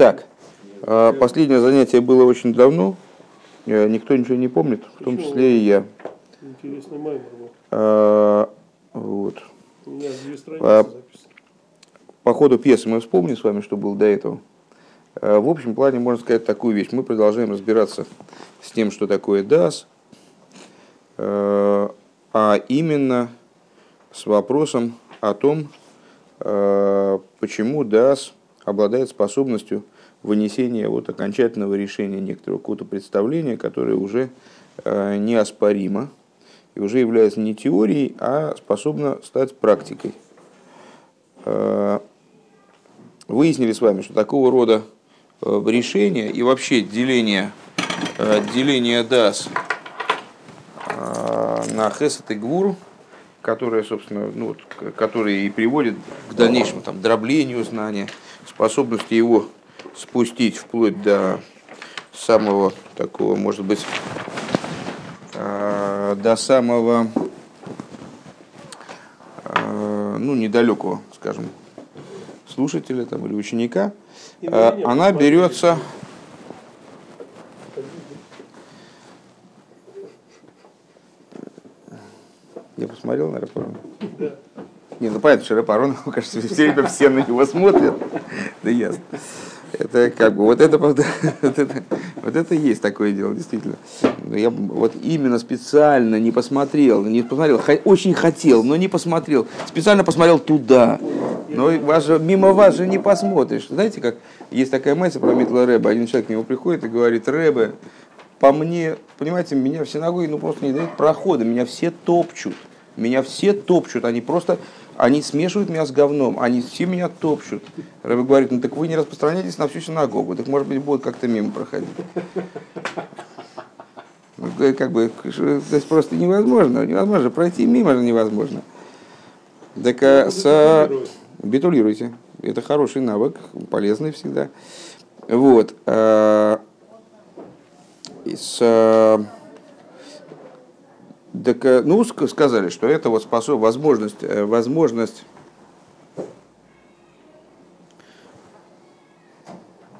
Так, а, последнее занятие было очень давно. Э, никто ничего не помнит, в том числе и я. Интересный маймер был. А, вот. У меня две страницы А. По ходу пьесы мы вспомним с вами, что было до этого. В общем плане можно сказать такую вещь. Мы продолжаем разбираться с тем, что такое DAS, а именно с вопросом о том, почему DAS обладает способностью вынесения вот окончательного решения некоторого какого-то представления, которое уже а, неоспоримо и уже является не теорией, а способно стать практикой. А, Выяснили с вами, что такого рода э, решения и вообще деление, э, деление DAS э, на Хесет и Гвур, которое, собственно, ну, вот, к- которое и приводит к дальнейшему там, дроблению знания, способности его спустить вплоть до самого такого, может быть, э, до самого, э, ну, недалекого, скажем, слушателя там, или ученика, не она берется Я посмотрел на Рапарона. Да. Не, ну понятно, что Рапарон, кажется, все время все на него смотрят. Да ясно. Это как бы, вот это, вот это, вот это есть такое дело, действительно. Но я вот именно специально не посмотрел, не посмотрел, очень хотел, но не посмотрел. Специально посмотрел туда. Но вас же, мимо вас же не посмотришь. Знаете, как есть такая мысль про Митла Рэба. Один человек к нему приходит и говорит, Рэбе, по мне, понимаете, меня в синагоге ну, просто не дают прохода, меня все топчут. Меня все топчут, они просто, они смешивают меня с говном, они все меня топчут. Рэбе говорит, ну так вы не распространяйтесь на всю синагогу, так может быть будут как-то мимо проходить. Ну, Как бы, есть просто невозможно, невозможно, пройти мимо же невозможно. Так а, с, битулируйте, это хороший навык, полезный всегда. Вот. а, с, так, э, ну, ск- сказали, что это вот способ, возможность, э, возможность,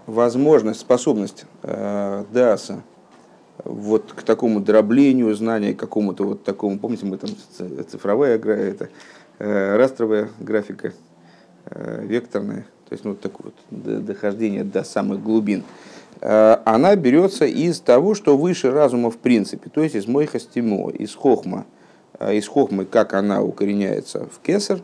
возможность, способность э, Даса вот к такому дроблению знания, какому-то вот такому, помните, мы там цифровая гра- это, э, растровая графика, э, векторная, то есть ну, вот такое вот дохождение до самых глубин, она берется из того, что выше разума в принципе, то есть из мойхастимо, из хохма, э, из хохмы, как она укореняется в кесар,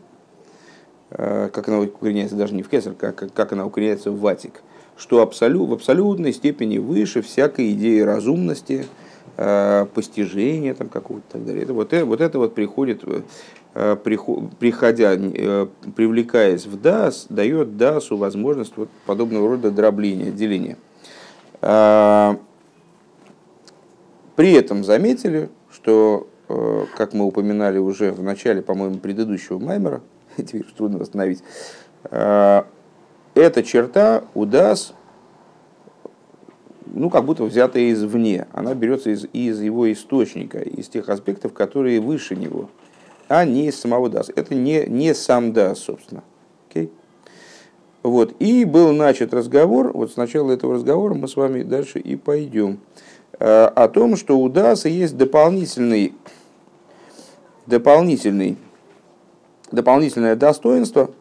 э, как она укореняется даже не в кесар, как, как- она укореняется в ватик, что абсолю, в абсолютной степени выше всякой идеи разумности, э, постижения там какого-то и так далее. Это, вот, э- вот это вот приходит, э, прихо- приходя, э, привлекаясь в дас, дает дасу возможность вот подобного рода дробления, деления. А, При этом заметили, что, э, как мы упоминали уже в начале, по-моему, предыдущего маймера, теперь трудно восстановить, э, эта черта у DAS, ну, как будто взятая извне. Она берется из, из его источника, из тех аспектов, которые выше него, а не из самого DAS. Это не, не сам DAS, собственно. Вот. И был начат разговор, вот с начала этого разговора мы с вами дальше и пойдем, э, о том, что у Даса есть дополнительный, дополнительный, дополнительное достоинство,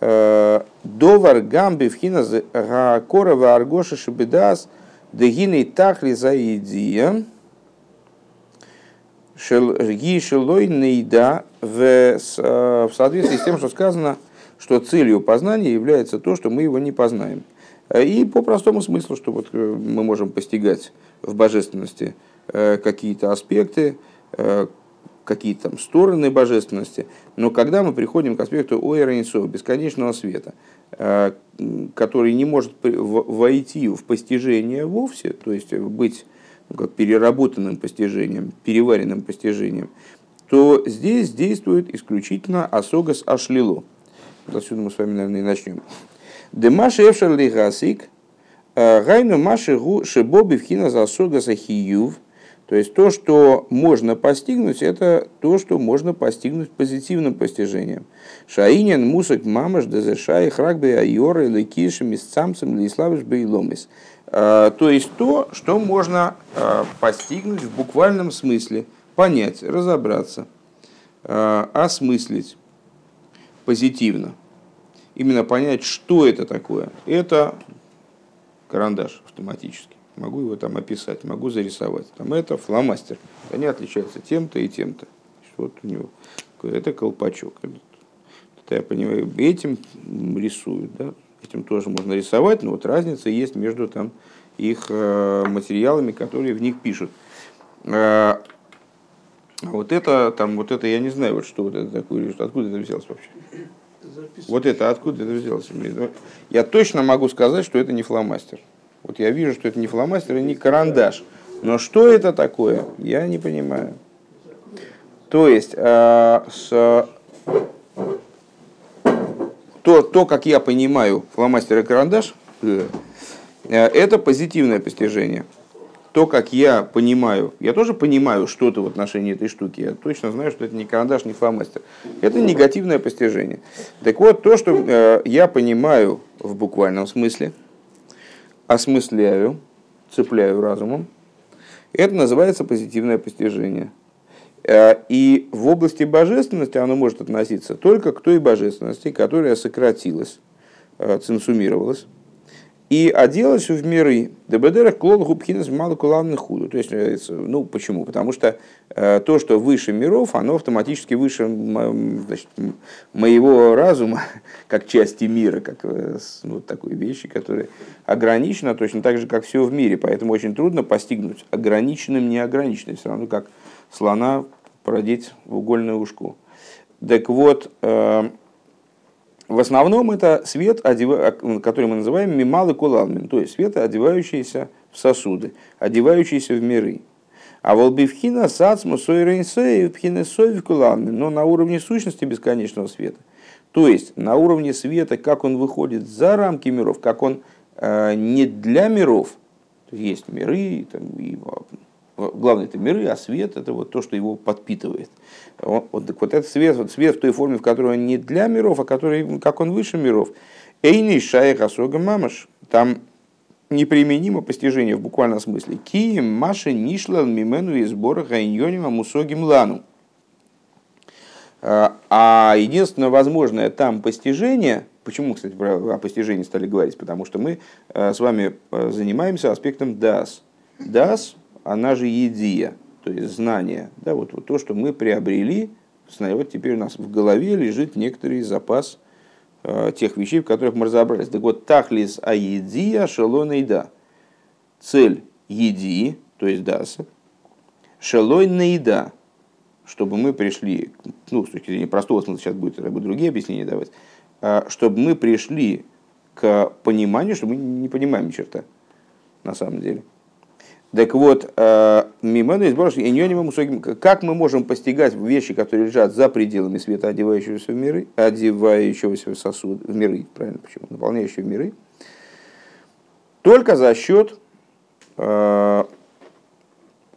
э, Довар гамби вхина корова аргоша шибедас дегиней тахли за идия шелой нейда э, в соответствии с тем, что сказано, что целью познания является то, что мы его не познаем. Э, И по простому смыслу, что вот э, мы можем постигать в божественности э, какие-то аспекты, какие-то там стороны божественности, но когда мы приходим к аспекту Ойрейнсо, бесконечного света, который не может войти в постижение вовсе, то есть быть ну, как переработанным постижением, переваренным постижением, то здесь действует исключительно асогас ашлило. Отсюда мы с вами, наверное, и начнем. Демаши эфшер лигасик, гайну маши гу шибоби вхина за асогаса хиюв, То есть то, что можно постигнуть, это то, что можно постигнуть позитивным постижением. Шаинин, мусак, мамаш, дезешай, храгбе, айоры, лекиши, мисцамцем, лиславиш, бейломис. То есть то, что можно а, постигнуть в буквальном смысле, понять, разобраться, а, осмыслить позитивно. Именно понять, что это такое. Это карандаш автоматически могу его там описать, могу зарисовать. Там это фломастер. Они отличаются тем-то и тем-то. Вот у него это колпачок. Это я понимаю, этим рисуют, да? Этим тоже можно рисовать, но вот разница есть между там их э, материалами, которые в них пишут. Э, вот это, там, вот это, я не знаю, вот что вот это такое, откуда это взялось вообще. Вот это, откуда это взялось? Я точно могу сказать, что это не фломастер. Вот я вижу, что это не фломастер и не карандаш. Но что это такое, я не понимаю. То есть, э, с, то, то, как я понимаю фломастер и карандаш, э, это позитивное постижение. То, как я понимаю, я тоже понимаю что-то в отношении этой штуки, я точно знаю, что это не карандаш, не фломастер. Это негативное постижение. Так вот, то, что э, я понимаю в буквальном смысле – осмысляю, цепляю разумом, это называется позитивное постижение. Э, и в области божественности оно может относиться только к той божественности, которая сократилась, э, ценсумировалась, и оделась в миры. Дебедерах клон губхинес мало куланных худу. То есть, э, ну почему? Потому что э, то, что выше миров, оно автоматически выше значит, моего разума, как части мира, как э, ну, такой вещи, которые ограничены точно так же, как все в мире. Поэтому очень трудно постигнуть ограниченным неограниченным. Все равно как слона продеть в угольное ушко. Так вот, в основном это свет, который мы называем мималы кулалмин, то есть свет, одевающийся в сосуды, одевающийся в миры. А волбивхина сацму сойрейнсей пхина сой кулалмин, но на уровне сущности бесконечного света. То есть на уровне света, как он выходит за рамки миров, как он э, не для миров, есть миры, там, и главное это миры, а свет это вот то, что его подпитывает. Вот, вот, так вот этот свет, вот свет в той форме, в которой он не для миров, а который, как он выше миров. Эйни шаях асога мамаш. Там неприменимо постижение в буквальном смысле. Ки маши нишлал мимену из сбора гайньонима мусогим лану. А, а единственное возможное там постижение, почему, кстати, о постижении стали говорить, потому что мы э, с вами э, занимаемся аспектом дас. Дас она же едия, то есть знание. Да, вот, вот то, что мы приобрели, вот теперь у нас в голове лежит некоторый запас э, тех вещей, в которых мы разобрались. Так вот, тахлис аедия шелона и да. Цель еди, то есть даса, шелой наида, чтобы мы пришли, ну, с точки зрения простого смысла, сейчас будет, будет другие объяснения давать, э, чтобы мы пришли к пониманию, что мы не понимаем ни черта, на самом деле. Так вот, э, миману из как мы можем постигать вещи, которые лежат за пределами света, одевающегося в миры, одевающегося в сосуд, в миры, правильно, почему, наполняющие миры, только за счет э,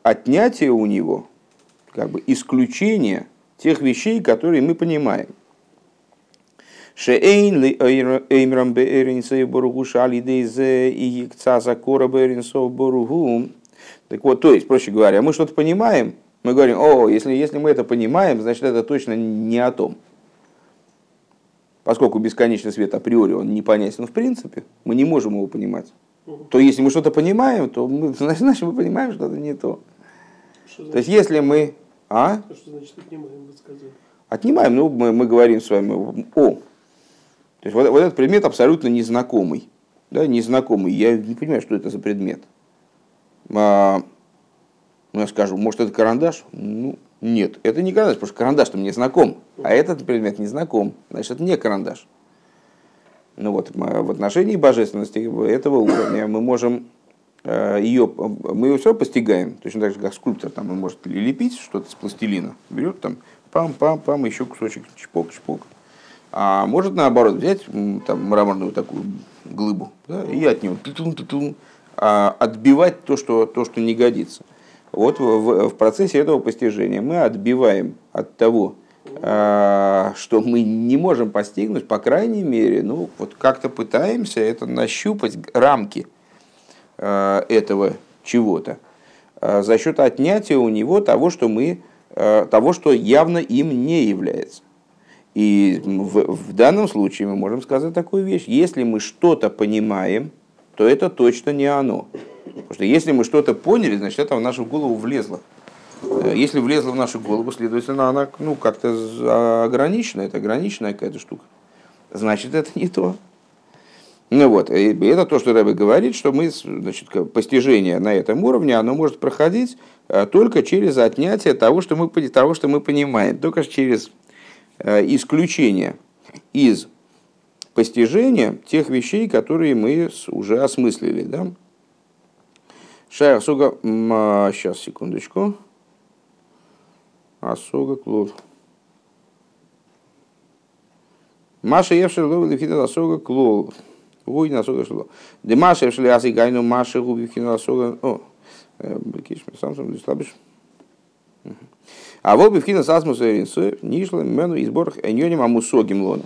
отнятия у него, как бы исключения тех вещей, которые мы понимаем. Шеэйн ли эймрам беэринсэй боругу шали дейзе и кцаза кора беэринсов боругу так вот, то есть, проще говоря, мы что-то понимаем, мы говорим, о, если, если мы это понимаем, значит это точно не о том. Поскольку бесконечный свет априори, он непонятен в принципе, мы не можем его понимать. То если мы что-то понимаем, то мы, значит, мы понимаем, что это не то. Что то есть если мы... А? Что значит отнимаем, вы сказали? Отнимаем, ну мы, мы говорим с вами о. То есть вот, вот этот предмет абсолютно незнакомый. Да, незнакомый. Я не понимаю, что это за предмет. А, ну, я скажу, может, это карандаш? Ну, нет, это не карандаш, потому что карандаш-то мне знаком, а этот предмет не знаком, значит, это не карандаш. Ну вот, в отношении божественности этого уровня мы можем э, ее, мы ее все постигаем, точно так же, как скульптор, там может лепить что-то с пластилина, берет там, пам-пам-пам, еще кусочек, чпок-чпок. А может, наоборот, взять там мраморную такую глыбу да, и от нее а, отбивать то что, то, что не годится. вот в, в процессе этого постижения мы отбиваем от того, а, что мы не можем постигнуть, по крайней мере, ну вот как-то пытаемся это нащупать рамки а, этого чего-то а, за счет отнятия у него того, что мы, того, что явно им не является. И в, в данном случае мы можем сказать такую вещь. Если мы что-то понимаем, то это точно не оно. Потому что если мы что-то поняли, значит это в нашу голову влезло. Э, если влезло в нашу голову, следовательно, она ну, как-то ограничена, это ограниченная какая-то штука. Значит, это не то. Ну вот, и это то, что Рэбе говорит, что мы, значит, постижение на этом уровне, оно может проходить э, только через отнятие того, что мы, того, что мы понимаем, только через э, исключение из постижения тех вещей, которые мы уже осмыслили. Да? Шайх Суга, сейчас, секундочку. Асуга клуб. Маша Евшер Ловил Лифита Асуга клуб. Ой, на Асуга шло. Де Маша Евшер Яси Гайну Маша Губи Фита Асуга. О, Бекиш, сам сам слабишь. А вот бифкина сасмус эринсу, нишла мену избор эньоним амусогим лона.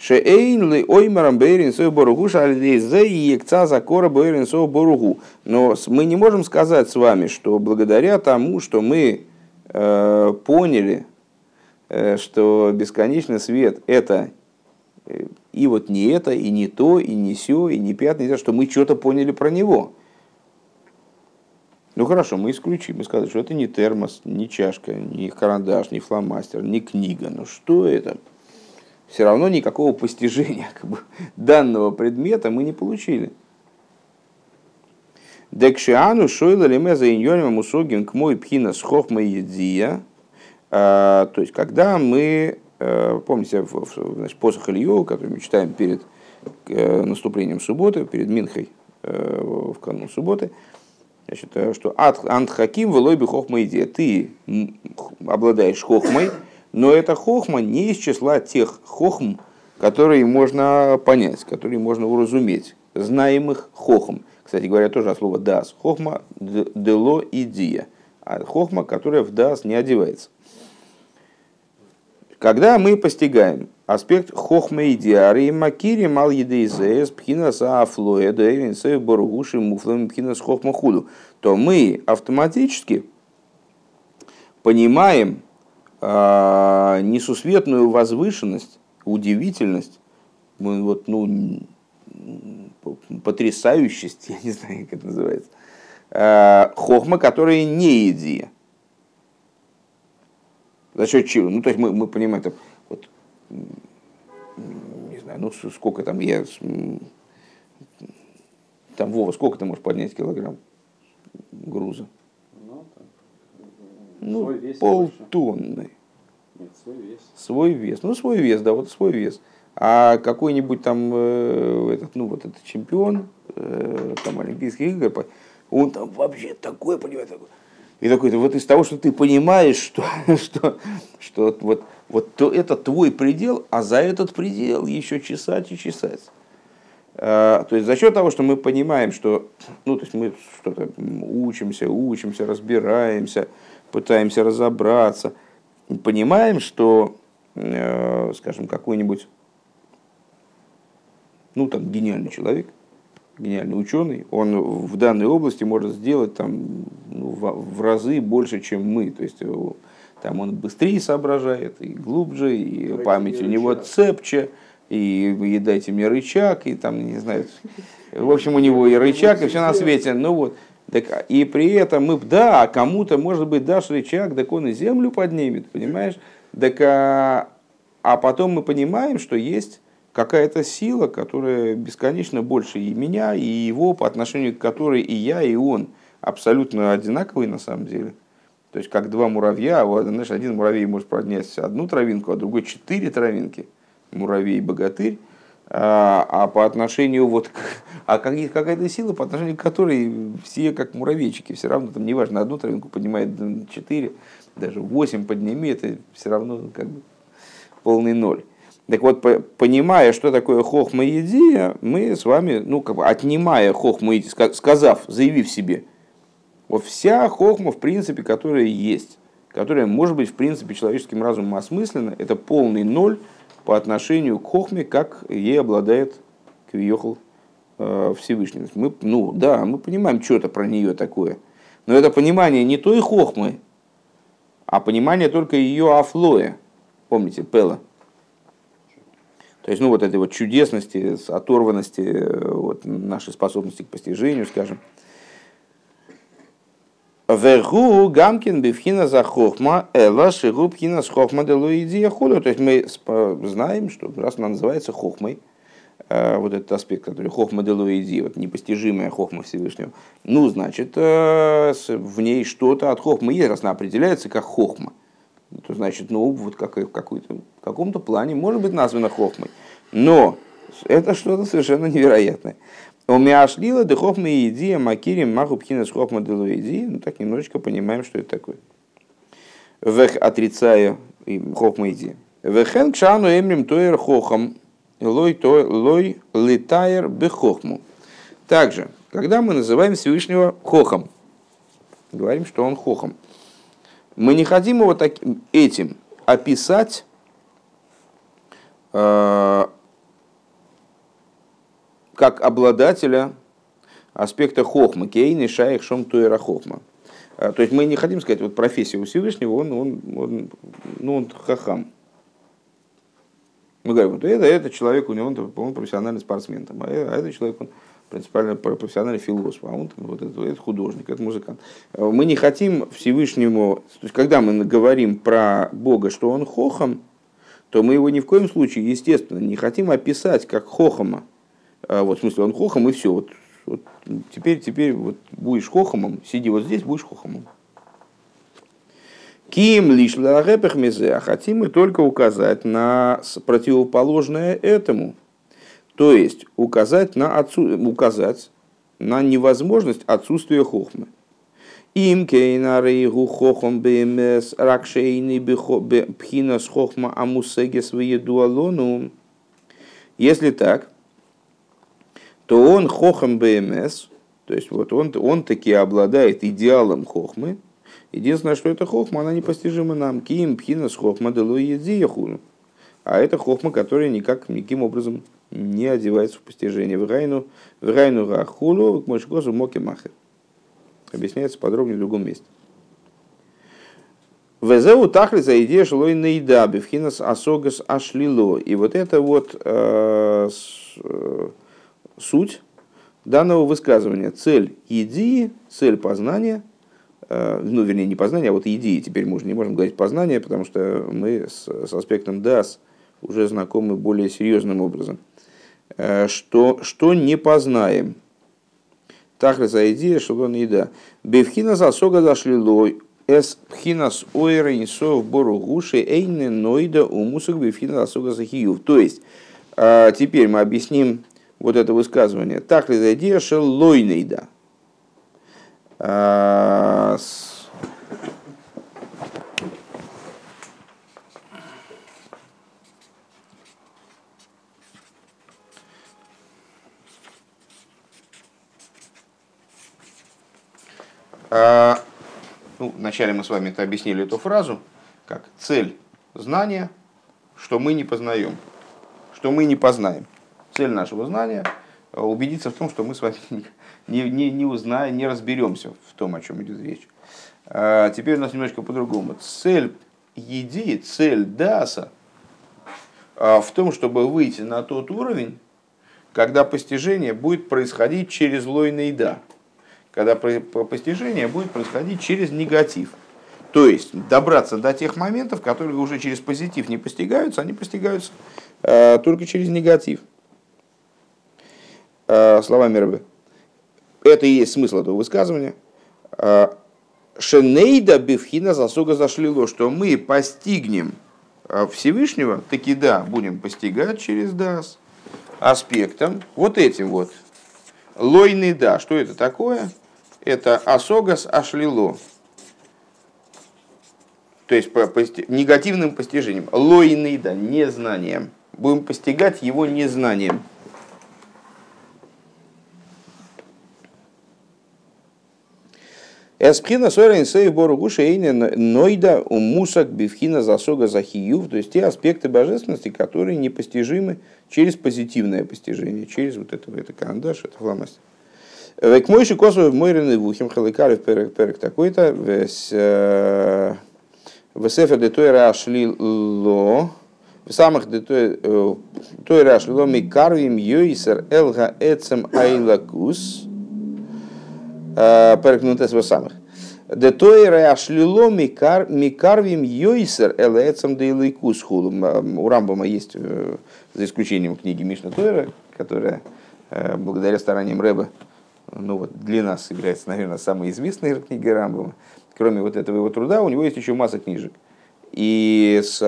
Шеэйн ли оймарам бейрин сой боругу шальдейзе и екца закора бейрин сой боругу. Но мы не можем сказать с вами, что благодаря тому, что мы Э, поняли, э, что бесконечный свет это э, и вот не это, и не то, и не все, и не пятое, не то, что мы что-то поняли про него. Ну хорошо, мы исключим. Мы сказали, что это не термос, не чашка, не карандаш, не фломастер, не книга. Ну что это? Все равно никакого постижения как бы, данного предмета мы не получили. Декшиану шойла лемеза иньоним мусогин к мой пхина с едия. А, то есть, когда мы, э, помните, значит, посох Илью, который мы читаем перед э, наступлением субботы, перед Минхой э, в канун субботы, значит, что антхаким велой хохма идея. Ты обладаешь хохмой, но эта хохма не из числа тех хохм, которые можно понять, которые можно уразуметь, знаемых хохм. Кстати говоря, тоже от слова дас. Хохма дело и. А хохма, которая в дас не одевается. Когда мы постигаем аспект хохма и диары, макири мал едейзес, пхинас афлоя, дэвинсе, боругуши, муфлам, пхинас хохма худу, то мы автоматически понимаем несусветную возвышенность, удивительность, вот, ну, потрясающесть, я не знаю, как это называется, э, хохма, которая не идея. За счет чего? Ну, то есть мы, мы понимаем, там, вот, не знаю, ну сколько там я, там Вова, сколько ты можешь поднять килограмм груза? Ну, ну полтонны. Нет, свой вес. Свой вес. Ну, свой вес, да, вот свой вес. А какой-нибудь там э, этот, ну вот этот чемпион э, там Олимпийских игр, он там вообще такой, понимаете, такой. И такой, вот из того, что ты понимаешь, что, что, что вот, вот то, это твой предел, а за этот предел еще чесать и чесать. А, то есть за счет того, что мы понимаем, что ну, то есть мы что-то учимся, учимся, разбираемся, пытаемся разобраться, понимаем, что, э, скажем, какой-нибудь ну, там, гениальный человек, гениальный ученый, он в данной области может сделать там, ну, в, в разы больше, чем мы. То есть там он быстрее соображает, и глубже, и дайте память у него рычаг. цепче, и, и дайте мне рычаг, и там, не знаю, в общем, у него и рычаг, и все на свете. Ну вот. Так, и при этом мы, да, кому-то, может быть, дашь рычаг, так он и землю поднимет, понимаешь? Так, а, а потом мы понимаем, что есть какая-то сила, которая бесконечно больше и меня, и его, по отношению к которой и я, и он абсолютно одинаковые на самом деле. То есть как два муравья, вот, знаешь, один муравей может поднять одну травинку, а другой четыре травинки, муравей-богатырь, а, а по отношению вот к, а какая-то сила, по отношению к которой все как муравейчики, все равно там неважно, одну травинку поднимает четыре, даже восемь подними, это все равно как бы полный ноль. Так вот, понимая, что такое хохма идея, мы с вами, ну, как бы отнимая хохма идея, сказав, заявив себе, Вот вся хохма, в принципе, которая есть, которая может быть, в принципе, человеческим разумом осмыслена, это полный ноль по отношению к хохме, как ей обладает Квиохал э, Всевышний. Мы, ну да, мы понимаем что-то про нее такое, но это понимание не той хохмы, а понимание только ее афлоя. Помните, Пела. То есть, ну, вот этой вот чудесности, оторванности, э, вот, нашей способности к постижению, скажем. Вегу гамкин бифхина за хохма, эла шигу пхина с хохма делуидия хулю. То есть мы знаем, что раз она называется хохмой, э, вот этот аспект, который хохма делуиди, вот непостижимая хохма Всевышнего, ну, значит, э, в ней что-то от хохмы есть, раз она определяется как хохма. То значит, ну, вот как, в, какой-то, в каком-то плане может быть названа хохмой. Но это что-то совершенно невероятное. У меня шлила де хохма и идея макирим маху пхинас хохма де луиди. Ну так немножечко понимаем, что это такое. Вех отрицаю хохма идея. Вехен кшану эмрим тоер хохам лой, то, лой летайер бехохму. Также, когда мы называем Всевышнего хохом, говорим, что он хохом, мы не хотим его таким, этим описать э, как обладателя аспекта хохма, кейни, шайх, шом, туэра хохма. А, то есть мы не хотим сказать, вот профессия у Всевышнего, он, он, он, ну, он хахам. Мы говорим, вот это, это человек, у него он, он профессиональный спортсмен, там, а, а этот человек, он принципиально профессиональный философ, а он вот это, это художник, это музыкант. А, мы не хотим Всевышнему, то есть когда мы говорим про Бога, что он хохам, то мы его ни в коем случае, естественно, не хотим описать как хохама, а, вот, в смысле, он хохом, и все. Вот, вот теперь, теперь вот будешь хохомом, сиди вот здесь, будешь хохомом. Ким лишь мезе, а хотим мы только указать на противоположное этому. То есть указать на, отсу... указать на невозможность отсутствия хохмы. Им кейнарейгу хохом бмс ракшейни пхинас хохма амусегес дуалону. Если так, то он хохам БМС, то есть вот он, он таки обладает идеалом хохмы. Единственное, что это хохма, она непостижима нам. Ким пхинас хохма делуедзияхуну. А это хохма, которая никак, никаким образом не одевается в постижение. Врайну, врайну рахулу, к мошкозу моки махер. Объясняется подробнее в другом месте. Везеу тахли за идея шлой наида, бифхинас асогас ашлило. И вот это вот э, э, суть данного высказывания. Цель идеи, цель познания, э, ну, вернее, не познания, а вот идеи, теперь мы уже не можем говорить познание, потому что мы с, с аспектом дас уже знакомы более серьезным образом. Э, что, что не познаем. За идея, что он еда. Бевхина засога зашли лой, эс пхинас ойра инсов бору гуши эйне нойда умусак бевхина засога захиюв. То есть, э, теперь мы объясним вот это высказывание. Так ли задешел лойнейда. А, а, ну, вначале мы с вами это объяснили эту фразу, как цель знания, что мы не познаем, что мы не познаем цель нашего знания убедиться в том, что мы с вами не, не, не узнаем, не разберемся в том, о чем идет речь. А теперь у нас немножко по-другому. Цель еди, цель даса а, в том, чтобы выйти на тот уровень, когда постижение будет происходить через лойный да, когда постижение будет происходить через негатив. То есть добраться до тех моментов, которые уже через позитив не постигаются, они постигаются э, только через негатив. Э, словами Рыбы. Это и есть смысл этого высказывания. Э, Шенейда бифхина засуга зашлило, что мы постигнем э, Всевышнего, таки да, будем постигать через дас аспектом, вот этим вот. Лойный да, что это такое? Это асогас ашлило. То есть по пости... негативным постижением. Лойный да, незнанием. Будем постигать его незнанием. Эспхина сойрен сейв бору гуша нойда у мусак бифхина засога захиюв, то есть те аспекты божественности, которые непостижимы через позитивное постижение, через вот это, это кандаш, это фломастер. Век мойши косу мойрены вухим халикарев перек перек такой-то, в сефер де тойра ашли ло, в самых де тойра ашли ло ми карвим йойсер элга эцем айлакус, перек нутес в самых. Де тойра ашли ло ми карвим йойсер элга эцем дейлайкус хулу. У Рамбама есть, за исключением книги Мишна Тойра, которая благодаря стараниям Рэба ну вот для нас является, наверное, самой известной книгой Рамбова, кроме вот этого его труда, у него есть еще масса книжек. И с,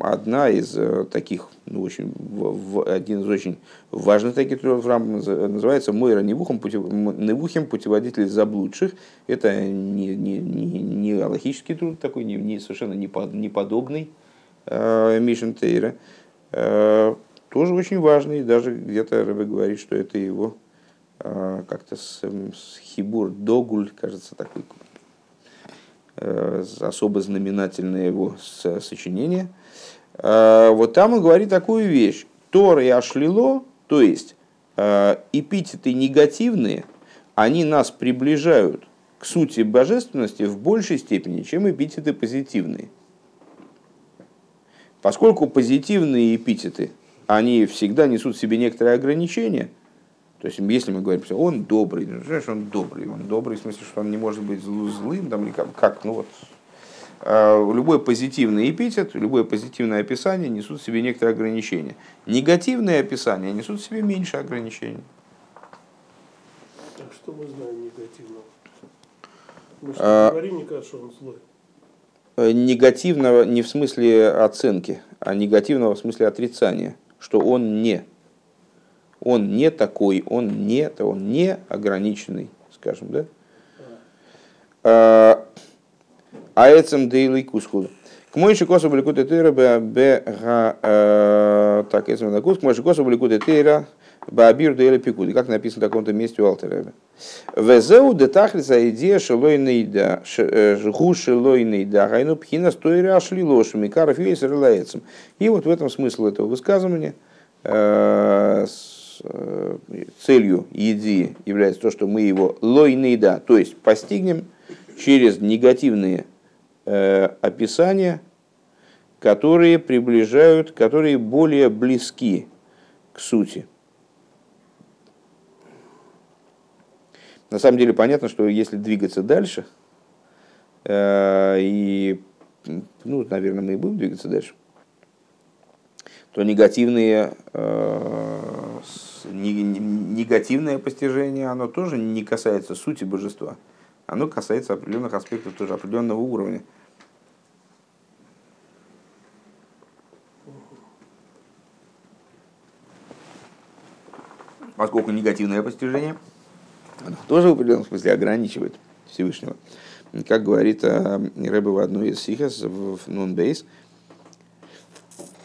одна из э, таких, ну, очень, в, один из очень важных таких трудов называется «Мойра Невухим, путев, путеводитель заблудших». Это не, не, не, не аллахический труд такой, не, не, совершенно неподобный э, Мишен Тейра. Э, тоже очень важный, даже где-то Рэбе говорит, что это его а, как-то с, с Хибур Догуль, кажется, такой э, особо знаменательное его сочинение. А, вот там он говорит такую вещь. Тор и Ашлило, то есть а, эпитеты негативные, они нас приближают к сути божественности в большей степени, чем эпитеты позитивные. Поскольку позитивные эпитеты, они всегда несут в себе некоторые ограничения – то есть, если мы говорим, что он добрый, ну, знаешь, он добрый, он добрый в смысле, что он не может быть злым, там, или как, как ну вот, а, любой позитивный эпитет, любое позитивное описание несут в себе некоторые ограничения. Негативные описания несут в себе меньше ограничений. Так что мы знаем негативного? Мы что а, говорим, мне кажется, что он злой. Э, негативного не в смысле оценки, а негативного в смысле отрицания, что он не. Он не такой, он не, он не ограниченный, скажем, да? А этим дейлый кусхуд. К моему косу были куты тыра б а, так этим на кус к моему косу были куты тыра бабир дейли пикуды. Как написано в таком-то месте у Алтереба. Везеу детахлица идея шелой нейда жгу шелой нейда гайну пхина стоира ашли лошами каров есть релаецем. И вот в этом смысл этого высказывания э, Э, целью еди является то, что мы его лойнейда, то есть постигнем через негативные э, описания, которые приближают, которые более близки к сути. На самом деле понятно, что если двигаться дальше, э, и, ну, наверное, мы и будем двигаться дальше, то негативные негативное постижение, оно тоже не касается сути божества. Оно касается определенных аспектов тоже определенного уровня. Поскольку негативное постижение, оно тоже в определенном смысле ограничивает Всевышнего. Как говорит э, Рэбе в одной из сихас в Нунбейс,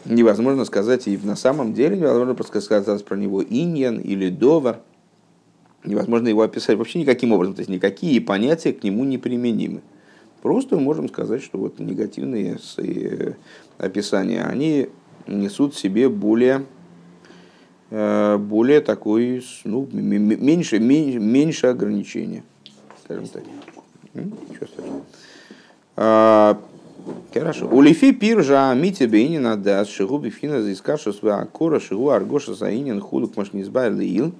невозможно сказать, и на самом деле невозможно просто сказать про него иньян или довар. Невозможно его описать вообще никаким образом, то есть никакие понятия к нему не применимы. Просто можем сказать, что вот негативные э, описания, они несут в себе более, э, более такой, ну, меньше, меньше, меньше ограничения, скажем так. Ничего страшного. Хорошо. Улифи пиржа мити бейнина дас шигу бифхина за искашу своя кора шигу аргоша заинин худук машнизбай лиил.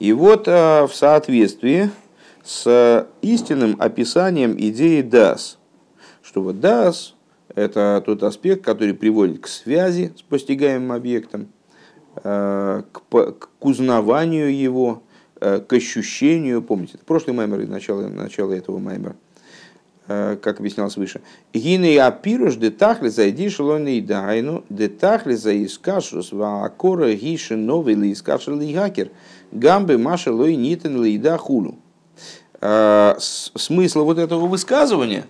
И вот э, в соответствии с истинным описанием идеи дас, что вот дас это тот аспект, который приводит к связи с постигаемым объектом, э, к, к узнаванию его, э, к ощущению. Помните, это прошлый маймер и начало, начало этого маймера как объяснялось выше. Гины апируш детахли зайди шелойный дайну, детахли за искашус ваакора гиши новый ли искаши ли гакер, гамбы маша лой нитен ли да хулу. Э, смысл вот этого высказывания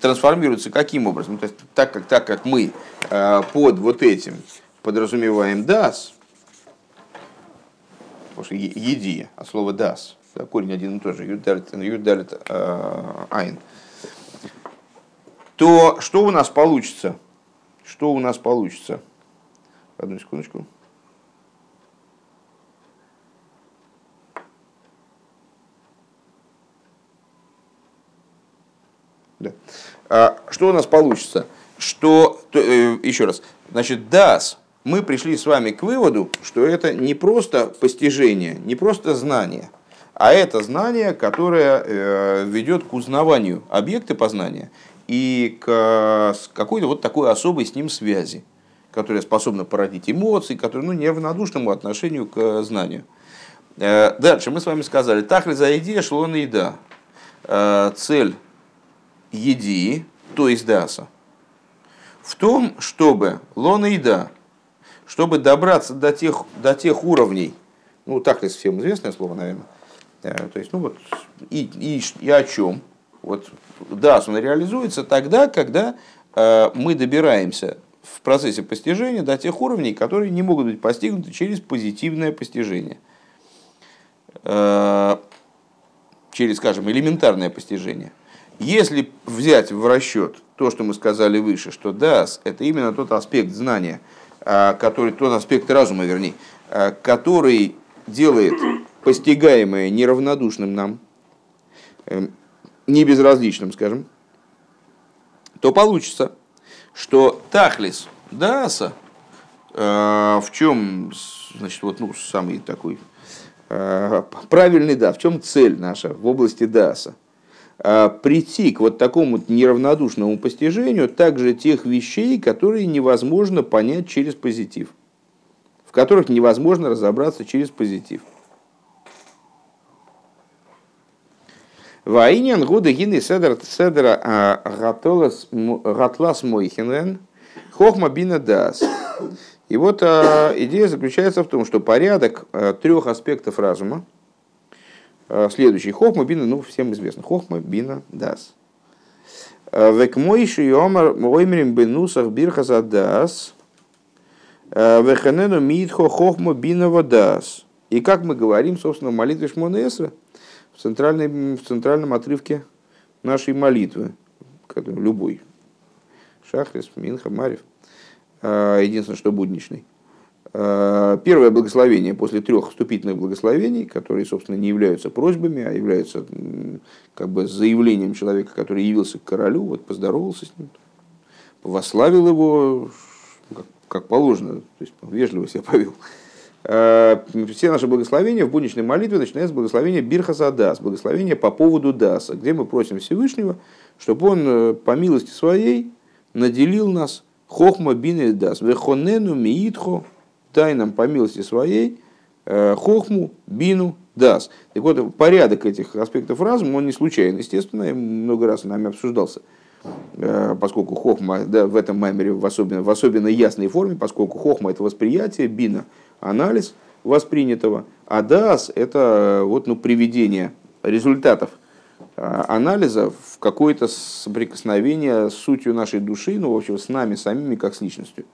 трансформируется каким образом? То есть, так, как, так как мы э, под вот этим подразумеваем дас, потому что еди, а слово дас, корень один и тот же, юдалит, юдалит айн, то что у нас получится? Что у нас получится? Одну секундочку. Да. А, что у нас получится? Что, то, э, еще раз, значит, дас, мы пришли с вами к выводу, что это не просто постижение, не просто знание, а это знание, которое э, ведет к узнаванию объекта познания и к какой-то вот такой особой с ним связи, которая способна породить эмоции, которая ну, неравнодушному отношению к знанию. Э, дальше мы с вами сказали, так ли за идея шло на еда. Цель еди, то есть даса, в том, чтобы лона еда, чтобы добраться до тех, до тех уровней, ну так ли всем известное слово, наверное, э, то есть, ну вот, и, и, и о чем? Вот дас, он реализуется тогда, когда э, мы добираемся в процессе постижения до тех уровней, которые не могут быть постигнуты через позитивное постижение. Э, через, скажем, элементарное постижение – если взять в расчет то, что мы сказали выше, что дас – это именно тот аспект знания, а, который, тот аспект разума, вернее, который делает постигаемое неравнодушным нам, эм, не безразличным, скажем, то получится, что тахлис даса, а, в чем, значит, вот, ну, самый такой правильный, да, в чем цель наша в области даса – а, прийти к вот такому неравнодушному постижению также тех вещей, которые невозможно понять через позитив, в которых невозможно разобраться через позитив. Ваинян гуды гины седер седера а, гатлас мойхенрен хохма бина дас. И вот а, идея заключается в том, что порядок трех аспектов разума – следующий. Хохма бина, ну, всем известно. Хохма бина дас. Век мойши йомар оймрим бенусах бирхаса дас. Веханену митхо хохма бина дас. И как мы говорим, собственно, в молитве Шмонесра, в, центральной, в центральном отрывке нашей молитвы, любой, Шахрис, Минха, Марев, единственное, что будничный. Э, первое благословение после трех вступительных благословений, которые, собственно, не являются просьбами, а являются как бы заявлением человека, который явился к королю, вот поздоровался с ним, восславил его, как, как положено, то есть вежливо себя повел. Э, все наши благословения в будничной молитве начинаются с благословения Бирхаса Дас, благословения по поводу Даса, где мы просим Всевышнего, чтобы он э, по милости своей наделил нас Хохма бин Дас, Вехонену Миитхо дай нам по милости своей э, хохму, бину, дас. Так вот, порядок этих аспектов разума, он не случайен, естественно, много раз нами обсуждался, поскольку хохма да, в этом маймере в особенно, в особенно ясной форме, поскольку хохма – это восприятие, бина – анализ воспринятого, а дас – это вот, ну, приведение результатов э, анализа в какое-то соприкосновение с сутью нашей души, ну, в общем, с нами самими, как с личностью.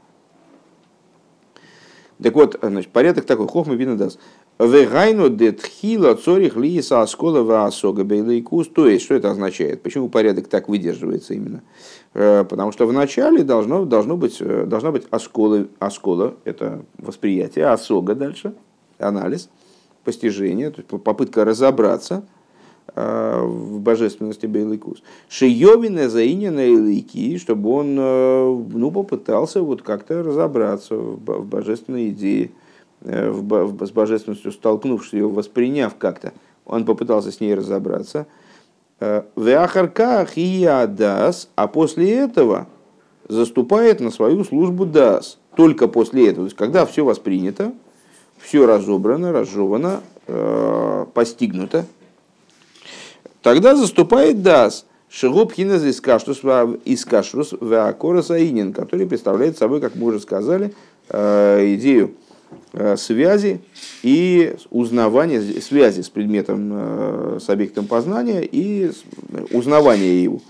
Так вот, значит, порядок такой, хохма бина дас. Вегайну детхила цорих лиса аскола ваасога бейлайкус. То есть, что это означает? Почему порядок так выдерживается именно? Э, потому что вначале должно, должно быть, э, должна быть аскола, аскола, это восприятие, асога дальше, анализ, постижение, то есть попытка разобраться – Э, в божественности Бейликус. Шиевина заинена Илики, чтобы он ну, попытался вот как-то разобраться в божественной идее, в, с божественностью столкнувшись ее, восприняв как-то, он попытался с ней разобраться. В Ахарках и дас, а после этого заступает на свою службу дас. Только после этого, то есть когда все воспринято, все разобрано, разжевано, постигнуто, Тогда заступает Дас, Шигуб Хинез из Кашрус Веакора Саинин, который представляет собой, как мы уже сказали, э, идею э, связи и узнавания, связи с предметом, э, с объектом познания и узнавания его.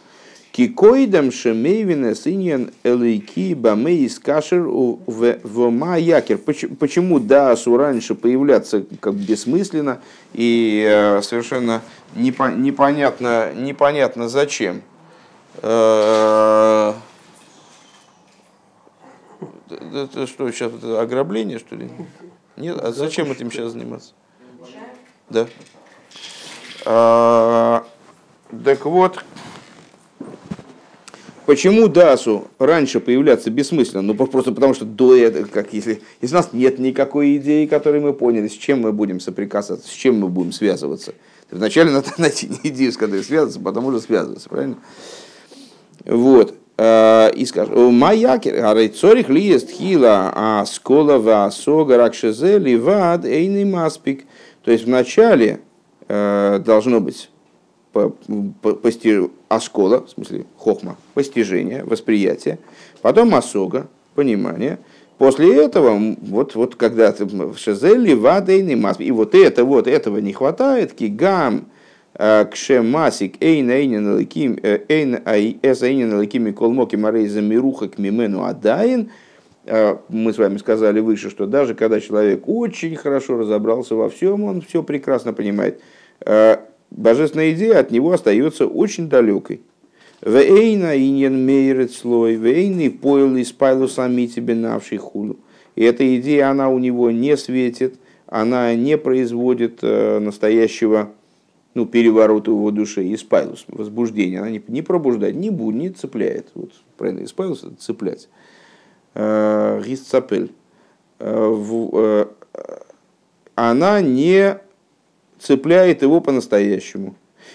Кикоидам шемейвина синьян элейки бамей скашер в якер. Почему дасу раньше появляться как бессмысленно и э, совершенно непонятно, непонятно зачем? Это что, сейчас это ограбление, что ли? Нет? А зачем этим сейчас заниматься? Да. А, так вот, Почему Дасу раньше появляться бессмысленно? Ну, просто потому что до этого, как если, если у нас нет никакой идеи, которой мы поняли, с чем мы будем соприкасаться, с чем мы будем связываться. Вначале надо найти идею, с которой связываться, потом уже связываться, правильно? Вот. А, и скажем, Маякер, Арайцорих ли есть хила, а скола ва сога ракшезе ливад эйный маспик. То есть вначале э, должно быть аскола, в смысле хохма, постижение, восприятие, потом асога, понимание. После этого, вот, вот когда ты шезели, вадейный мас, и вот это, вот этого не хватает, кигам, э, кшемасик, эйн эйнен лаким, э, эйн эс эйнен лакими колмоки марейза мируха к мимену адаин, э, мы с вами сказали выше, что даже когда человек очень хорошо разобрался во всем, он все прекрасно понимает божественная идея от него остается очень далекой. Вейна иньен мейрет слой, вейны поил из пайлу сами тебе навший хулу. И эта идея, она у него не светит, она не производит э, настоящего ну, переворота в его душе, испайлус, возбуждения. Она не, не пробуждает, не будет, не цепляет. Вот, правильно, испайлус – это цеплять. Э, Гисцапель. Э, она не цепляет его по-настоящему.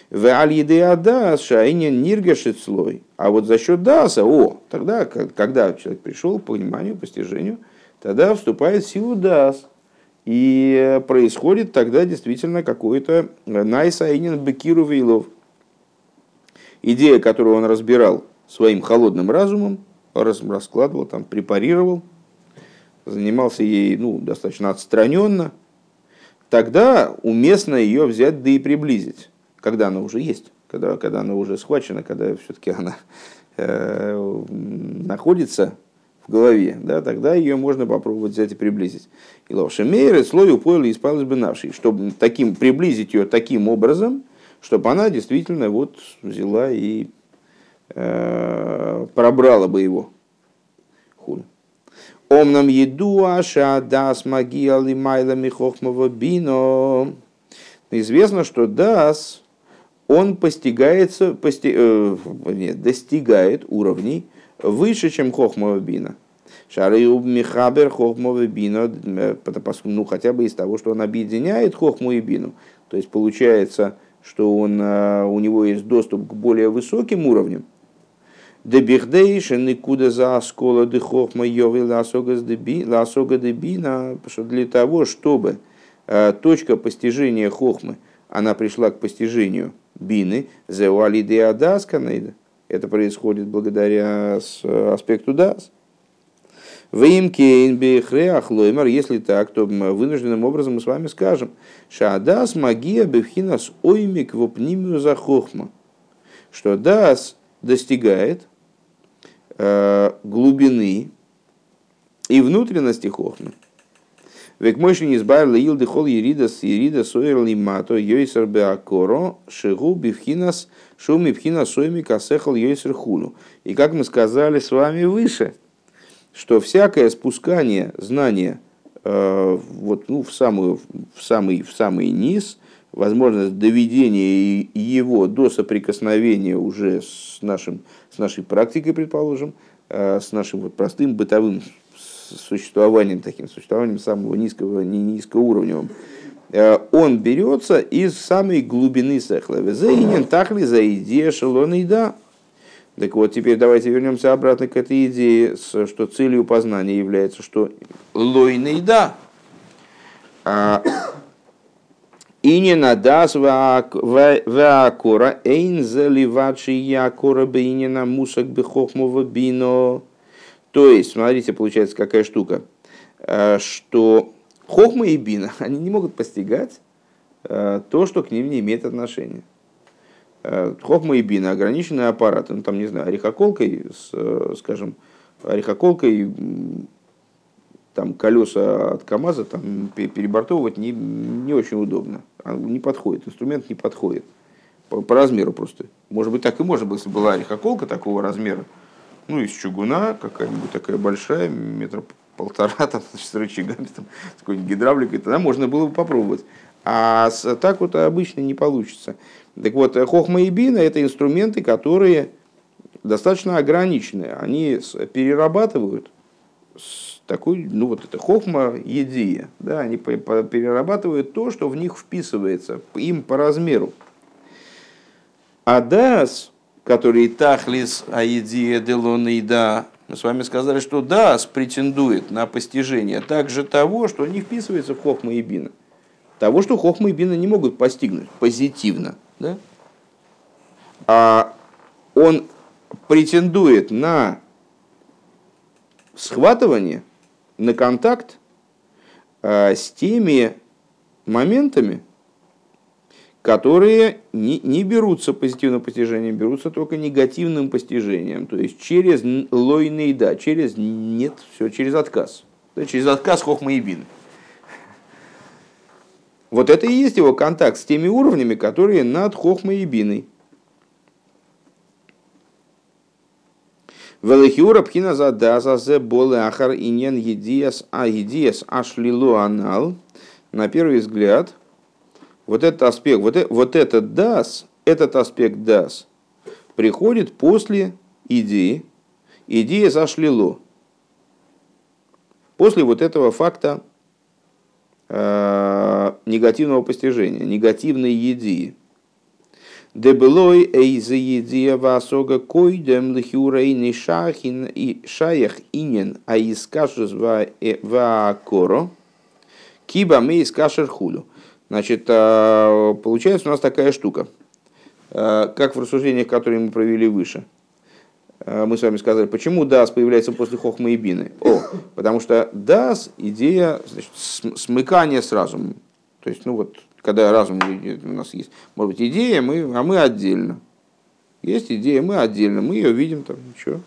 В шайнин ниргашит слой. А вот за счет даса, о, тогда, когда человек пришел к пониманию, постижению, тогда вступает в силу дас. И происходит тогда действительно какой-то найсайнин бекиру вейлов. Идея, которую он разбирал своим холодным разумом, раскладывал, там, препарировал, занимался ей ну, достаточно отстраненно – тогда уместно ее взять да и приблизить, когда она уже есть, когда, когда она уже схвачена, когда все-таки она э, находится голове, да, тогда ее можно попробовать взять и приблизить. И лошемейры слою поили испалась бы нашей, чтобы таким, приблизить ее таким образом, чтобы она действительно вот взяла и э, пробрала бы его. Хуй. Омнам еду аша дас магия лимайла михохмова бино. Известно, что дас, он постигается, пости, э, нет, достигает уровней выше, чем хохмова бина. Шарыуб михабер хохмова бина, э, ну хотя бы из того, что он объединяет хохму и бину. То есть получается, что он, э, у него есть доступ к более высоким уровням, Дебихдейшен никуда за оскола дыхохма йови ласога дебина, для того, чтобы э, точка постижения хохмы, она пришла к постижению бины, зеуали деадасканейда, это происходит благодаря аспекту дас. Если так, то вынужденным образом мы с вами скажем, шадас магия бевхинас оймик вопнимию за хохма, что дас достигает Э, глубины и внутренности хохмы. Век мойши не избавил илды хол ерида с ерида сойер лимато йойсер беакоро шигу бифхинас шуми бифхина сойми касехал йойсер хулу. И как мы сказали с вами выше, что всякое спускание знания э, вот, ну, в, самую, в, самый, в самый низ, возможность доведения его до соприкосновения уже с, нашим, с нашей практикой, предположим, э, с нашим вот простым бытовым существованием, таким существованием самого низкого, не низкоуровневым, он берется из самой глубины сехла. Заинен тахли за идея шелона и да. Так вот, теперь давайте вернемся обратно к этой идее, что целью познания является, что лойна и да. А и не надас ваакора, эйн заливачи якора бейнина мусак бехохмова бино. То есть, смотрите, получается какая штука, э, что хохма и бина, они не могут постигать э, то, что к ним не имеет отношения. Э, хохма и бина, ограниченный аппарат, ну там, не знаю, орехоколкой, с, э, скажем, орехоколкой там колеса от КАМАЗа там, перебортовывать не, не очень удобно. А не подходит, инструмент не подходит. По, по размеру просто. Может быть, так и может быть, если была орехоколка такого размера, ну, из чугуна, какая-нибудь такая большая, метра полтора, там, с рычагами, там, с какой-нибудь гидравликой, тогда можно было бы попробовать. А так вот обычно не получится. Так вот, хохма и бина – это инструменты, которые достаточно ограничены. Они перерабатывают такой, ну вот это хохма едия, да, они перерабатывают то, что в них вписывается, им по размеру. А дас, который тахлис аидия делонейда, мы с вами сказали, что дас претендует на постижение также того, что не вписывается в хохма и бина. Того, что хохма и бина не могут постигнуть позитивно. Да? А он претендует на схватывание, на контакт а, с теми моментами, которые не, не берутся позитивным постижением, берутся только негативным постижением, то есть через лойный да, через нет, все, через отказ. Через отказ хохма и бин. Вот это и есть его контакт с теми уровнями, которые над хохмой и биной. Велихиура пхина задаза зе боле ахар иньен едиас а едиас ашлилу анал. На первый взгляд, вот этот аспект, вот, это, вот этот дас, этот аспект дас приходит после идеи, идея зашлило. После вот этого факта э, негативного постижения, негативной идеи. Дебелой эйзе идея васога койдем лихюрейный шахин и шаях инен, а искашес ваакоро, киба мы искашер хулю. Значит, а, получается у нас такая штука, а, как в рассуждениях, которые мы провели выше. А, мы с вами сказали, почему дас появляется после хохма и бины. О, потому что дас – идея значит, смыкания с разумом. То есть, ну вот, когда разум у нас есть, может быть, идея, мы, а мы отдельно. Есть идея, мы отдельно, мы ее видим там, ничего.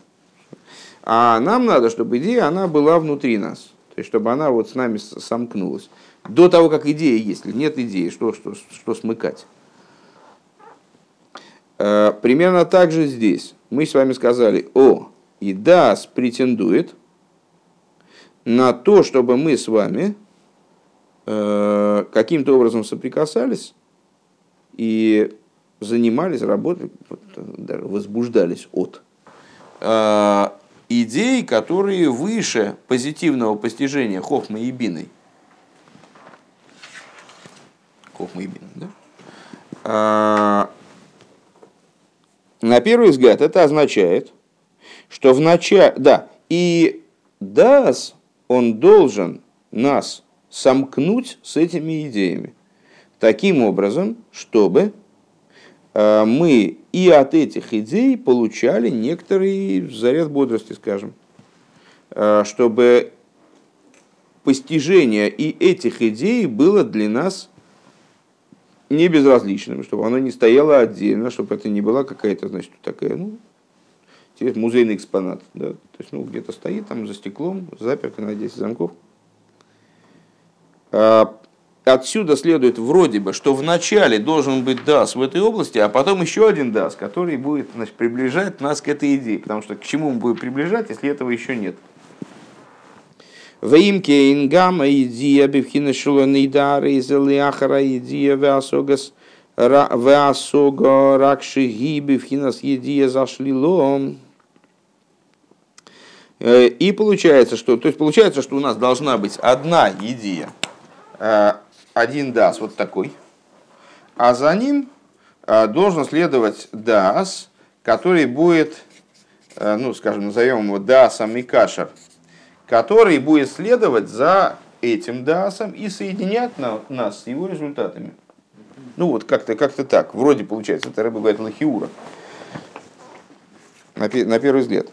А нам надо, чтобы идея, она была внутри нас. То есть, чтобы она вот с нами сомкнулась. До того, как идея есть, или нет идеи, что, что, что смыкать. Э, примерно так же здесь. Мы с вами сказали, о, и Дас претендует на то, чтобы мы с вами э, каким-то образом соприкасались и занимались, работали, даже возбуждались от э, идей, которые выше позитивного постижения Хохма и Биной – Хохма Да? А, на первый взгляд это означает, что в начале, да, и Дас, он должен нас сомкнуть с этими идеями. Таким образом, чтобы а, мы и от этих идей получали некоторый заряд бодрости, скажем, а, чтобы постижение и этих идей было для нас не безразличным, чтобы оно не стояло отдельно, чтобы это не была какая-то, значит, такая, ну, музейный экспонат. Да? То есть, ну, где-то стоит там за стеклом, заперто на 10 замков. А, отсюда следует вроде бы, что вначале должен быть DAS в этой области, а потом еще один DAS, который будет значит, приближать нас к этой идее. Потому что к чему мы будем приближать, если этого еще нет? Ваимке ингама идия бивхина шуланидары из Элиахара идия веасогас веасога ракши гиби вхинас идия зашлило. И получается, что, то есть получается, что у нас должна быть одна идея, один дас вот такой, а за ним должен следовать дас, который будет, ну, скажем, назовем его дасом и кашер, который будет следовать за этим дасом и соединять нас с его результатами. Ну вот как-то как так, вроде получается, это рыба говорит лахиура, на, на первый взгляд.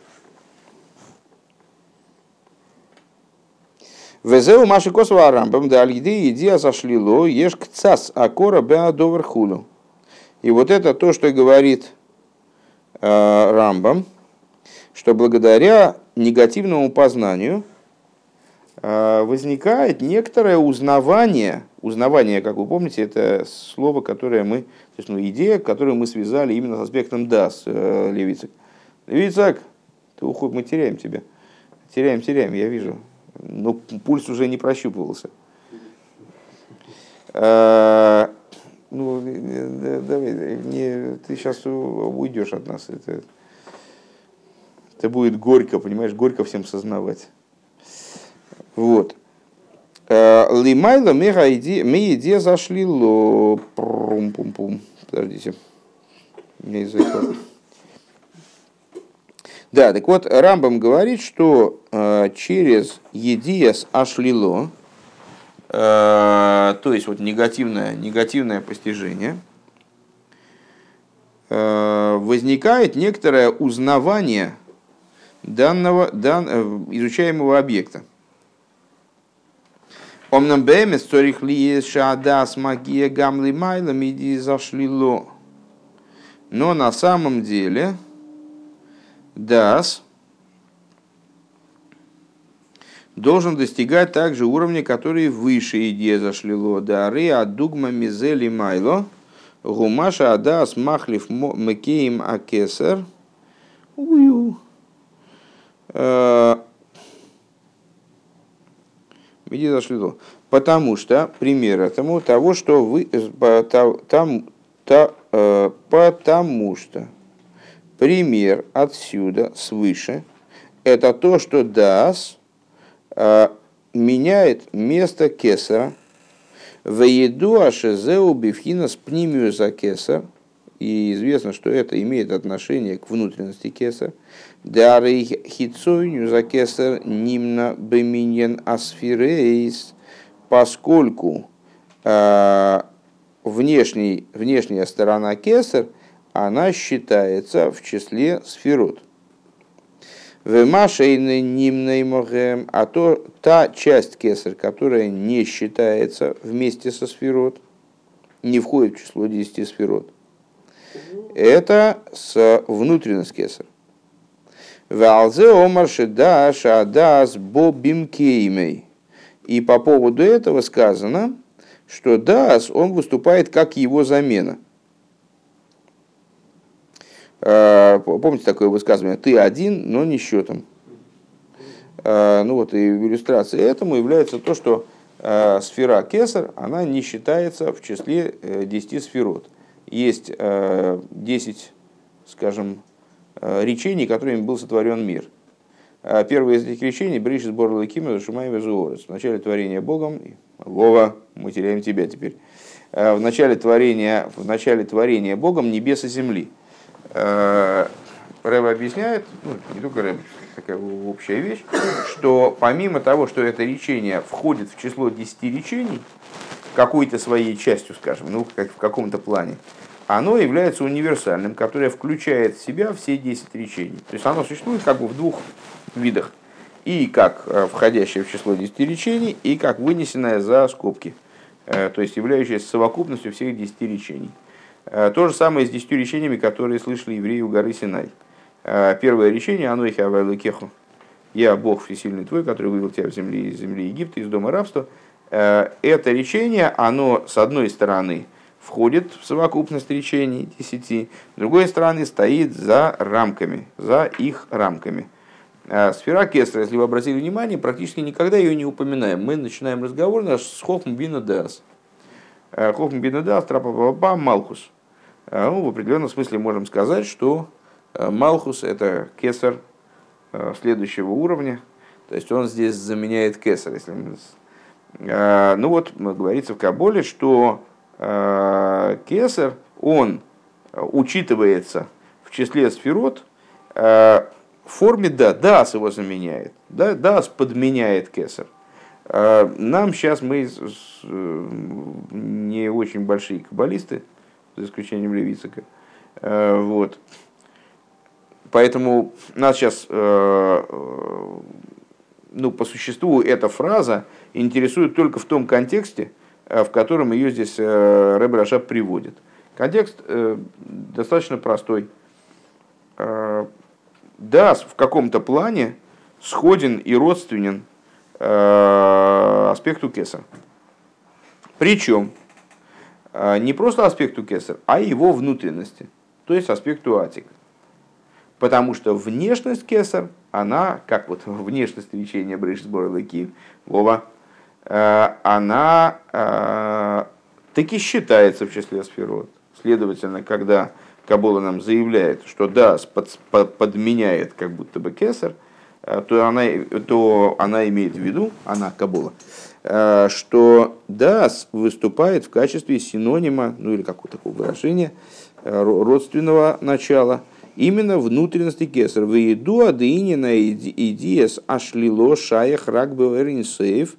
Везеу маши косва арамбам да альиды идея зашлило ешь кцас акора беадовер хулю. И вот это то, что говорит э, Рамбам, что благодаря негативному познанию э, возникает некоторое узнавание. Узнавание, как вы помните, это слово, которое мы, то есть, ну, идея, которую мы связали именно с аспектом дас, э, Левицак. Левицак, ты уход, мы теряем тебя. Теряем, теряем, я вижу. Но пульс уже не прощупывался. Э, ну, давай, не, ты сейчас уйдешь от нас. Это, это будет горько, понимаешь, горько всем сознавать. Вот. Э, Лимайла мы иди зашли ло. Пум-пум-пум. Подождите. Мне язык. Да, так вот, Рамбам говорит, что э, через едиас ашлило, э, то есть вот негативное, негативное постижение, э, возникает некоторое узнавание данного, дан, э, изучаемого объекта. Омнам бэмес цорих ли шаадас магия гамли майла миди зашлило. Но на самом деле, дас должен достигать также уровня, который выше идея зашлило. Дары от мизели майло, гумаша адас махлив мекеем акесер. Ую. Э, Иди зашлило. Потому что, пример этому, того, что вы, э, там, та, э, потому что, пример отсюда, свыше, это то, что дас э, меняет место кесара, в еду ашезеу бифхина с пнимию за кесар, и известно, что это имеет отношение к внутренности кесар, дары хитсойню за кесар нимна беминьен асфирейс, поскольку э, внешний, внешняя сторона кесар – она считается в числе сферот. Вемашейны нимной могем, а то та часть кесар, которая не считается вместе со сферот, не входит в число 10 сферот, это с внутренность кесар. Валзе омар шедаш адас бобим кеймей. И по поводу этого сказано, что дас, он выступает как его замена – Э, помните такое высказывание «ты один, но не счетом». Э, ну вот и в иллюстрации этому является то, что э, сфера Кесар, она не считается в числе 10 сферот. Есть 10, скажем, речений, которыми был сотворен мир. Первое из этих речений – Бриш сбор Лакима Шумай Везуорес. В начале творения Богом, Вова, мы теряем тебя теперь. В начале творения, в начале творения Богом небес и земли – Э, Рэба объясняет, ну, не только Рэба, такая общая вещь, что помимо того, что это речение входит в число 10 речений, какой-то своей частью, скажем, ну, как в каком-то плане, оно является универсальным, которое включает в себя все 10 речений. То есть оно существует как бы в двух видах. И как э, входящее в число 10 речений, и как вынесенное за скобки. Э, то есть являющееся совокупностью всех 10 речений. Э, то же самое с десятью речениями, которые слышали евреи у горы Синай. Первое речение, оно их Авайлукеху. Я Бог всесильный твой, который вывел тебя в земли, из земли Египта, из дома рабства. Это речение, оно с одной стороны входит в совокупность речений десяти, с другой стороны стоит за рамками, за их рамками. Сфера Кесра, если вы обратили внимание, практически никогда ее не упоминаем. Мы начинаем разговор наш с Хохм Бина Дас. Хохм Бина Дас, Трапа Малхус. А, ну, в определенном смысле можем сказать, что Малхус – это кесар следующего уровня, то есть он здесь заменяет кесар. Если мы... А, ну вот говорится в Каболе, что кесар, он учитывается в числе сферот в форме да, дас его заменяет, да, дас подменяет кесар. Нам сейчас мы не очень большие каббалисты, за исключением Левицика. Э, вот. Поэтому нас сейчас, э, э, ну, по существу, эта фраза интересует только в том контексте, в котором ее здесь Рэб Рашаб приводит. Контекст э, достаточно простой. Э, Дас в каком-то плане сходен и родственен э, аспекту кесар. Причем э, не просто аспекту кесар, а его внутренности, то есть аспекту атик. Потому что внешность кесар, она, как вот внешность речения Брейш сбора Лыки, Вова, э, она э, таки считается в числе сферот. Следовательно, когда Кабола нам заявляет, что да, под, под, подменяет как будто бы кесар, э, то она, то она имеет в виду, она Кабола, э, что дас выступает в качестве синонима, ну или какого-то такого выражения, э, родственного начала, именно внутренности кесар. В еду адыинина идиес ашлило шаях рак беверинсейв,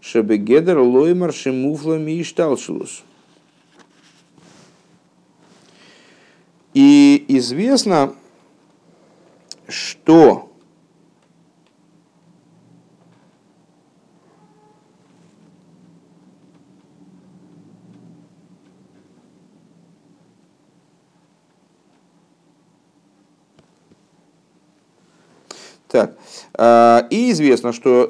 шебегедер лоймар шемуфлами и шталшилус. И известно, что Так, а, и известно, что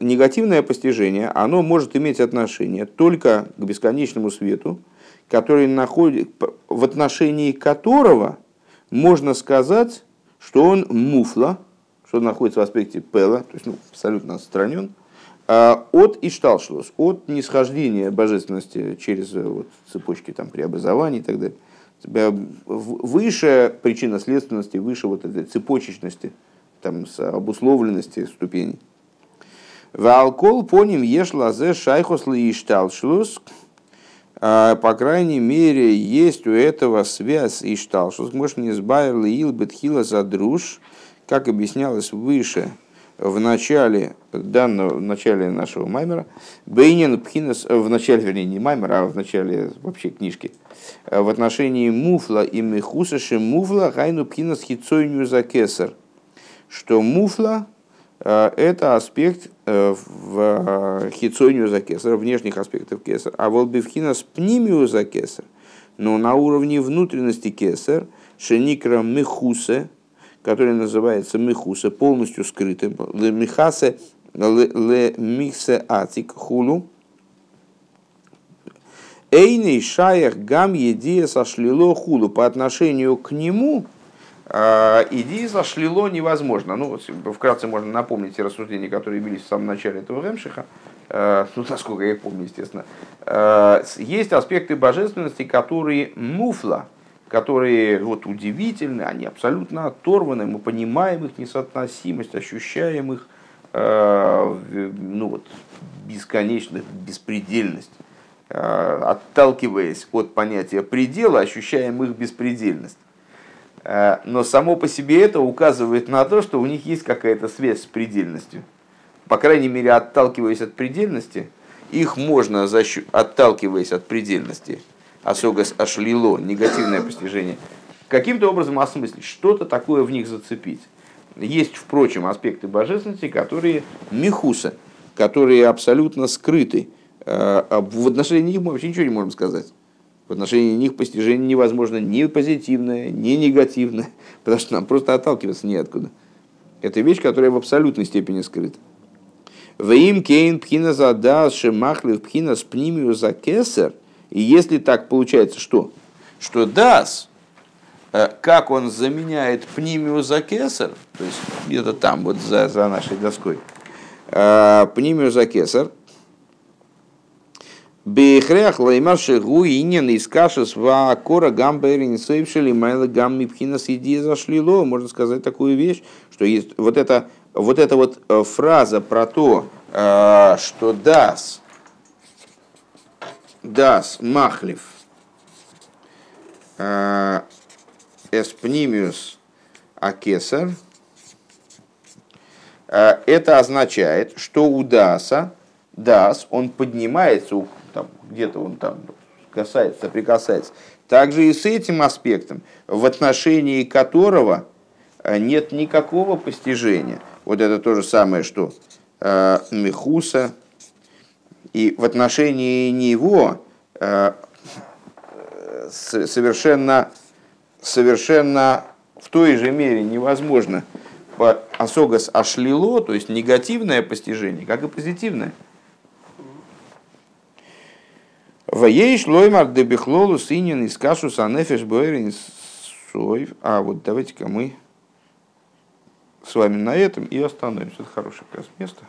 негативное постижение, оно может иметь отношение только к бесконечному свету, который находит, в отношении которого можно сказать, что он муфла, что находится в аспекте пела, то есть ну, абсолютно отстранен, а, от ишталшлус, от нисхождения божественности через э, вот, цепочки там, преобразований и так далее. Выше причина следственности, выше вот этой цепочечности, там, с обусловленности ступеней. Валкол по ним еш лазе шайхос ишталшлус, а, по крайней мере, есть у этого связь и штал, что может не избавил ил бетхила за друж, как объяснялось выше в начале данного, в начале нашего маймера, Бейнин Пхинас, в начале, вернее, не маймера, а в начале вообще книжки, в отношении Муфла и Мехусаши Муфла Гайну Пхинас Хицойню за Кесар, что Муфла Э, это аспект э, в э, хитсонию за кесар, внешних аспектов кесар. А волбивхина с пнимию за кесар, но на уровне внутренности кесар, шеникра мехусе, который называется мехусе, полностью скрытым, ле михасе, ле михсе атик хулу, Эйный шаях гам едия сошлило хулу по отношению к нему – а, идеи зашлило невозможно. Ну, вот, вкратце можно напомнить те рассуждения, которые велись в самом начале этого Ремшиха, а, ну, насколько я их помню, естественно. А, есть аспекты божественности, которые муфла, которые вот, удивительны, они абсолютно оторваны, мы понимаем их несоотносимость, ощущаем их ну, вот, бесконечность, беспредельность. Отталкиваясь от понятия предела, ощущаем их беспредельность. Э, но само по себе это указывает на то, что у них есть какая-то связь с предельностью. По крайней мере, отталкиваясь от предельности, их можно, защ... отталкиваясь от предельности, осогас ашлило, негативное постижение, каким-то образом осмыслить, что-то такое в них зацепить. Есть, впрочем, аспекты божественности, которые михуса, которые абсолютно скрыты. Э, в отношении них мы вообще ничего не можем сказать в отношении них постижение невозможно ни позитивное, ни негативное, потому что нам просто отталкиваться неоткуда. Это вещь, которая в абсолютной степени скрыта. Ваим кейн пхина за дас шемахлив пхина с пнимию за кесар. И если так получается, что? Что дас, э, как он заменяет пнимию за кесар, то есть где-то там, вот за, за нашей доской, э, пнимию за кесар – Бехрех лаймаши гуинен из кашес ва кора гамберин сейвшили майла гамми пхинас иди зашлило. Можно сказать такую вещь, что есть вот эта вот эта вот фраза про то, что дас, дас махлив, эспнимиус акесар, это означает, что у даса, дас, он поднимается, там, где-то он там касается, соприкасается. Также и с этим аспектом, в отношении которого э, нет никакого постижения. Вот это то же самое, что э, Мехуса. И в отношении него э, совершенно, совершенно в той же мере невозможно осогас ашлило, то есть негативное постижение, как и позитивное. Ваейш лоймар дебихлолу синин из кашус анефеш бойрин сойв. А вот давайте-ка мы с вами на этом и остановимся. Это хорошее как раз место.